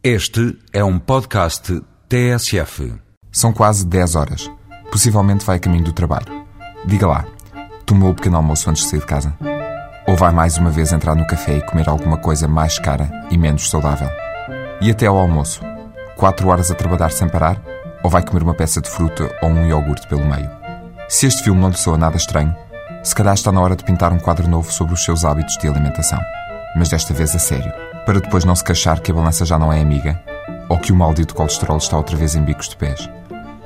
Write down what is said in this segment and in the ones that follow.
Este é um podcast TSF. São quase 10 horas. Possivelmente vai a caminho do trabalho. Diga lá, tomou o pequeno almoço antes de sair de casa? Ou vai mais uma vez entrar no café e comer alguma coisa mais cara e menos saudável? E até ao almoço? 4 horas a trabalhar sem parar? Ou vai comer uma peça de fruta ou um iogurte pelo meio? Se este filme não lhe soa nada estranho, se calhar está na hora de pintar um quadro novo sobre os seus hábitos de alimentação. Mas desta vez a sério para depois não se queixar que a balança já não é amiga ou que o maldito colesterol está outra vez em bicos de pés.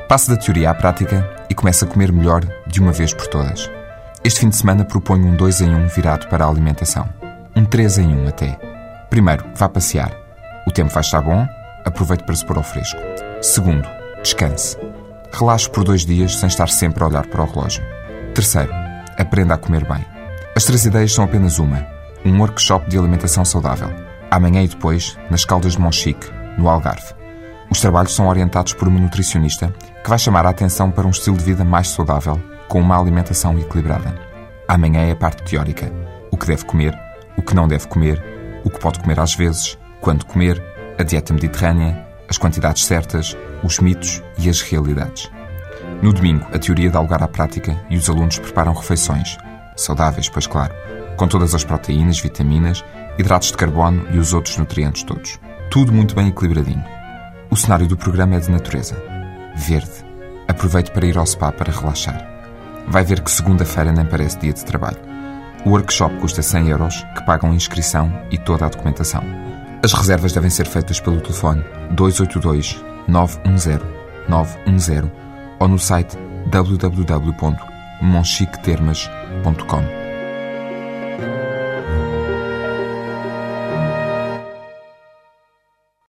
Passe da teoria à prática e comece a comer melhor de uma vez por todas. Este fim de semana proponho um 2 em 1 virado para a alimentação. Um 3 em 1 até. Primeiro, vá passear. O tempo vai estar bom, aproveite para se pôr ao fresco. Segundo, descanse. Relaxe por dois dias sem estar sempre a olhar para o relógio. Terceiro, aprenda a comer bem. As três ideias são apenas uma: um workshop de alimentação saudável amanhã e depois, nas Caldas de Monchique, no Algarve. Os trabalhos são orientados por uma nutricionista que vai chamar a atenção para um estilo de vida mais saudável, com uma alimentação equilibrada. Amanhã é a parte teórica: o que deve comer, o que não deve comer, o que pode comer às vezes, quando comer, a dieta mediterrânea, as quantidades certas, os mitos e as realidades. No domingo, a teoria dá lugar à prática e os alunos preparam refeições, saudáveis, pois claro, com todas as proteínas, vitaminas hidratos de carbono e os outros nutrientes todos. Tudo muito bem equilibradinho. O cenário do programa é de natureza. Verde. Aproveite para ir ao spa para relaxar. Vai ver que segunda-feira nem parece dia de trabalho. O workshop custa 100 euros, que pagam inscrição e toda a documentação. As reservas devem ser feitas pelo telefone 282 910 910 ou no site www.monchiquetermas.com. thank you